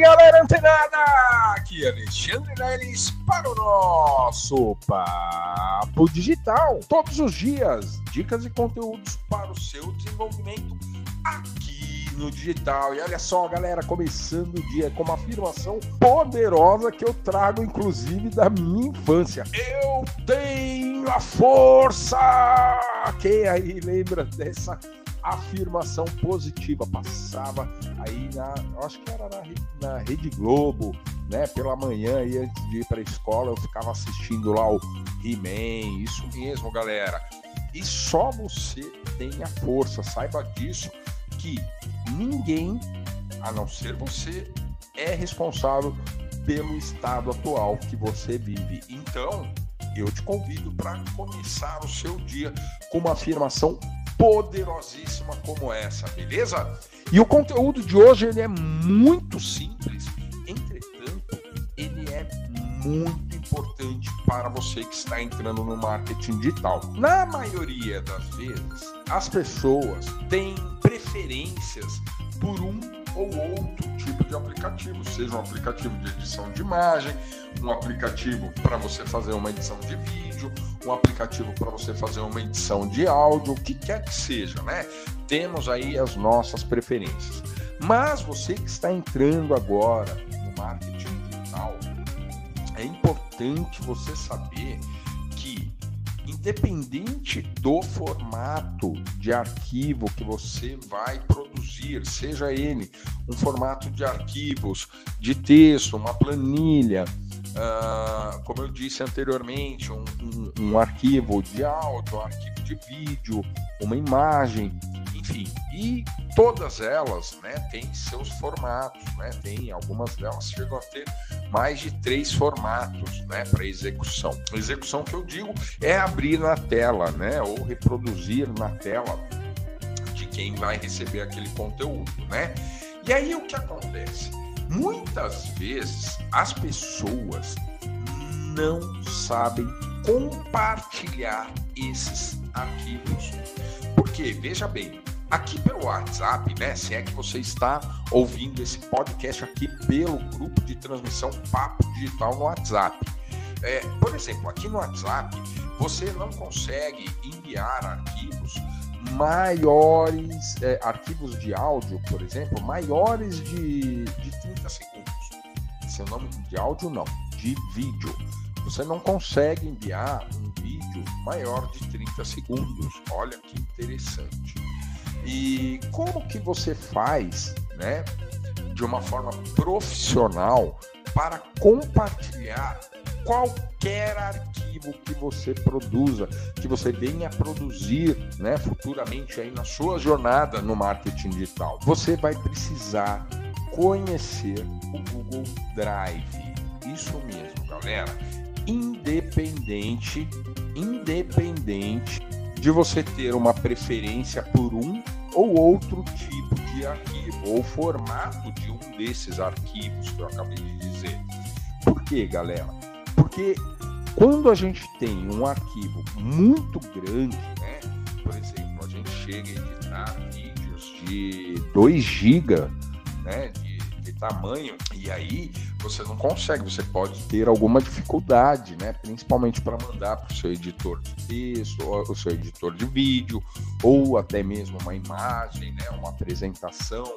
aí, galera antenada! Aqui é Alexandre Neres para o nosso Papo Digital. Todos os dias, dicas e conteúdos para o seu desenvolvimento aqui no digital. E olha só, galera, começando o dia com uma afirmação poderosa que eu trago, inclusive, da minha infância. Eu tenho a força! Quem aí lembra dessa afirmação positiva. Passava aí na, acho que era na, na Rede Globo, né? Pela manhã e antes de ir para a escola eu ficava assistindo lá o He-Man. Isso mesmo, galera. E só você tem a força. Saiba disso que ninguém, a não ser você, é responsável pelo estado atual que você vive. Então, eu te convido para começar o seu dia com uma afirmação poderosíssima como essa, beleza? E o conteúdo de hoje ele é muito simples, entretanto, ele é muito importante para você que está entrando no marketing digital. Na maioria das vezes, as pessoas têm preferências por um ou outro tipo de aplicativo, seja um aplicativo de edição de imagem, um aplicativo para você fazer uma edição de vídeo, um aplicativo para você fazer uma edição de áudio, o que quer que seja, né? Temos aí as nossas preferências. Mas você que está entrando agora no marketing digital, é importante você saber independente do formato de arquivo que você vai produzir, seja ele um formato de arquivos de texto, uma planilha, uh, como eu disse anteriormente, um, um, um arquivo de áudio, um arquivo de vídeo, uma imagem, enfim, e todas elas né, têm seus formatos, né, tem algumas delas chegam a ter mais de três formatos né, para execução. A execução que eu digo é abrir na tela, né, ou reproduzir na tela de quem vai receber aquele conteúdo, né? E aí o que acontece? Muitas vezes as pessoas não sabem compartilhar esses arquivos. Porque, veja bem, aqui pelo WhatsApp, né? Se é que você está ouvindo esse podcast aqui pelo grupo de transmissão Papo Digital no WhatsApp. É, por exemplo, aqui no WhatsApp, você não consegue enviar arquivos maiores, é, arquivos de áudio, por exemplo, maiores de, de 30 segundos. Seu nome de áudio não, de vídeo. Você não consegue enviar um vídeo maior de 30 segundos. Olha que interessante. E como que você faz, né, de uma forma profissional para compartilhar qualquer arquivo que você produza, que você venha a produzir, né, futuramente aí na sua jornada no marketing digital. Você vai precisar conhecer o Google Drive. Isso mesmo, galera. Independente, independente de você ter uma preferência por um ou outro tipo de arquivo, ou formato de um desses arquivos que eu acabei de dizer. Por quê, galera? Porque quando a gente tem um arquivo muito grande, né? Por exemplo, a gente chega a editar vídeos de 2 GB, né? De, tamanho, e aí você não consegue, você pode ter alguma dificuldade, né? Principalmente para mandar para o seu editor de texto, o seu editor de vídeo, ou até mesmo uma imagem, né? Uma apresentação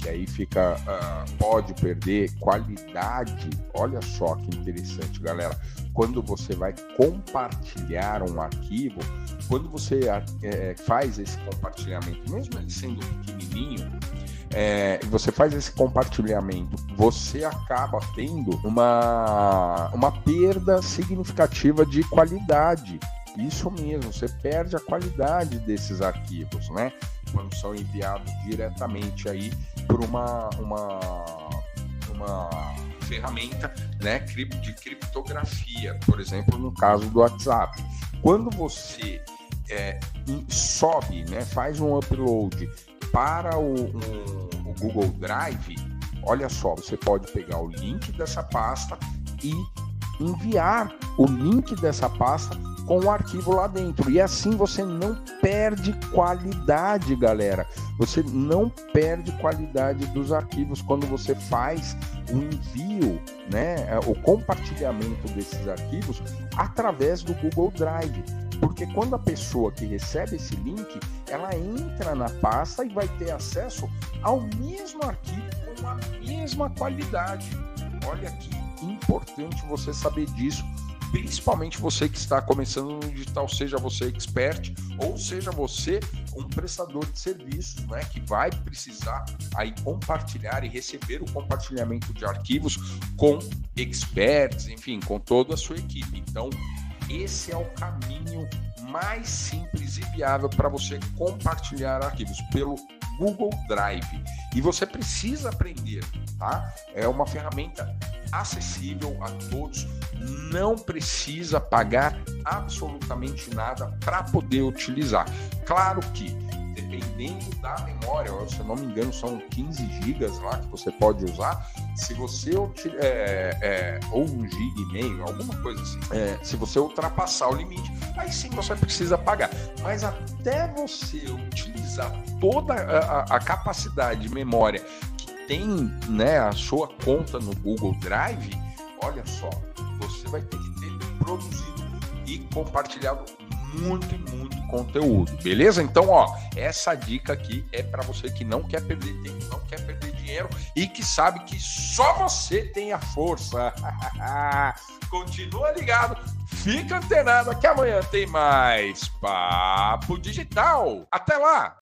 que aí fica uh, pode perder qualidade. Olha só que interessante, galera. Quando você vai compartilhar um arquivo, quando você é, faz esse compartilhamento, mesmo ele sendo pequenininho, é, você faz esse compartilhamento, você acaba tendo uma, uma perda significativa de qualidade. Isso mesmo, você perde a qualidade desses arquivos, né? Quando são enviados diretamente aí por uma, uma, uma ferramenta né, de criptografia, por exemplo, no caso do WhatsApp. Quando você é, sobe, né, faz um upload para o, um, o Google Drive, olha só, você pode pegar o link dessa pasta e enviar o link dessa pasta com o arquivo lá dentro. E assim você não perde qualidade, galera. Você não perde qualidade dos arquivos quando você faz o envio, né, é, o compartilhamento desses arquivos através do Google Drive. Porque quando a pessoa que recebe esse link, ela entra na pasta e vai ter acesso ao mesmo arquivo com a mesma qualidade. Olha que importante você saber disso principalmente você que está começando no digital, seja você expert ou seja você um prestador de serviços, né, que vai precisar aí compartilhar e receber o compartilhamento de arquivos com experts, enfim, com toda a sua equipe. Então, esse é o caminho mais simples e viável para você compartilhar arquivos pelo Google Drive. E você precisa aprender, tá? É uma ferramenta acessível a todos, não precisa pagar absolutamente nada para poder utilizar. Claro que dependendo da memória, se eu não me engano, são 15 gigas lá que você pode usar. Se você é, é, ou um giga e meio, alguma coisa assim, é, se você ultrapassar o limite, aí sim você precisa pagar. Mas até você utilizar toda a, a capacidade de memória que tem né, a sua conta no Google Drive, olha só, você vai ter que ter produzido e compartilhado muito, muito conteúdo, beleza? Então, ó, essa dica aqui é para você que não quer perder tempo, não quer perder dinheiro e que sabe que só você tem a força. Continua ligado, fica antenado que amanhã tem mais Papo Digital. Até lá!